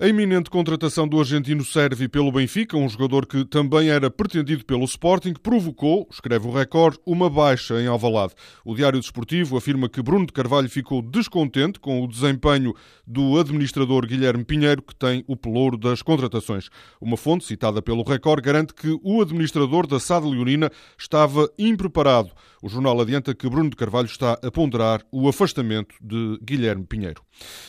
A iminente contratação do argentino Servi pelo Benfica, um jogador que também era pretendido pelo Sporting, provocou, escreve o Record, uma baixa em Alvalade. O Diário Desportivo afirma que Bruno de Carvalho ficou descontente com o desempenho do administrador Guilherme Pinheiro, que tem o pelouro das contratações. Uma fonte citada pelo Record garante que o administrador da SAD Leonina estava impreparado. O jornal adianta que Bruno de Carvalho está a ponderar o afastamento de Guilherme Pinheiro.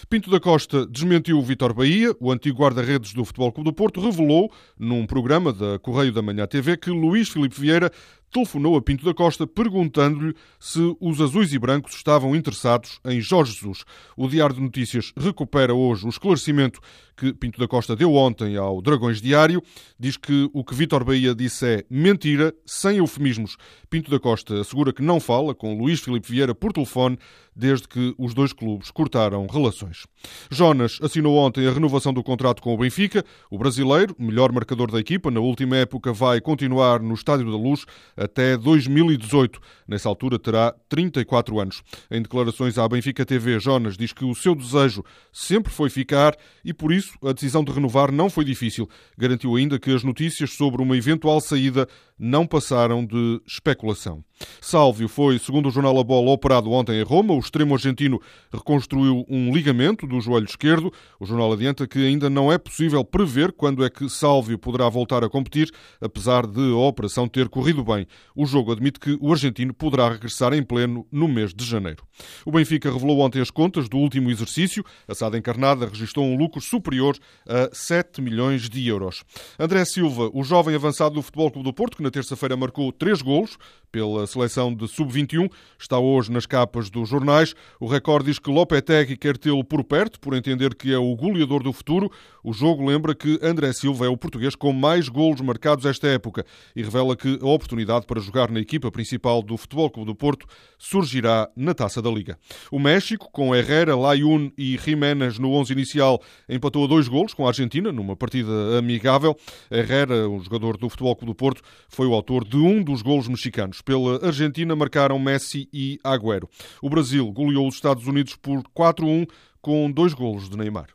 Pinto da Costa desmentiu o Vitor Bahia, o antigo guarda-redes do Futebol Clube do Porto, revelou, num programa da Correio da Manhã TV, que Luís Filipe Vieira telefonou a Pinto da Costa perguntando-lhe se os azuis e brancos estavam interessados em Jorge Jesus. O Diário de Notícias recupera hoje o esclarecimento que Pinto da Costa deu ontem ao Dragões Diário. Diz que o que Vítor Bahia disse é mentira, sem eufemismos. Pinto da Costa assegura que não fala com Luís Filipe Vieira por telefone desde que os dois clubes cortaram relações. Jonas assinou ontem a renovação do contrato com o Benfica. O brasileiro, melhor marcador da equipa, na última época vai continuar no Estádio da Luz até 2018. Nessa altura terá 34 anos. Em declarações à Benfica TV, Jonas diz que o seu desejo sempre foi ficar e por isso a decisão de renovar não foi difícil. Garantiu ainda que as notícias sobre uma eventual saída não passaram de especulação. Sálvio foi, segundo o jornal A Bola, operado ontem em Roma. O extremo argentino reconstruiu um ligamento do joelho esquerdo. O jornal adianta que ainda não é possível prever quando é que Sálvio poderá voltar a competir, apesar de a operação ter corrido bem. O jogo admite que o argentino poderá regressar em pleno no mês de janeiro. O Benfica revelou ontem as contas do último exercício. A SAD encarnada registrou um lucro superior a 7 milhões de euros. André Silva, o jovem avançado do Futebol Clube do Porto, que na terça-feira marcou três golos pela seleção de sub-21, está hoje nas capas dos jornais. O recorde diz que Lopetegui quer tê-lo por perto, por entender que é o goleador do futuro. O jogo lembra que André Silva é o português com mais golos marcados esta época e revela que a oportunidade para jogar na equipa principal do Futebol Clube do Porto surgirá na Taça da Liga. O México, com Herrera, Layun e Jiménez no 11 inicial, empatou a dois golos com a Argentina, numa partida amigável. Herrera, o jogador do Futebol Clube do Porto, foi o autor de um dos golos mexicanos. Pela Argentina marcaram Messi e Agüero. O Brasil goleou os Estados Unidos por 4-1 com dois golos de Neymar.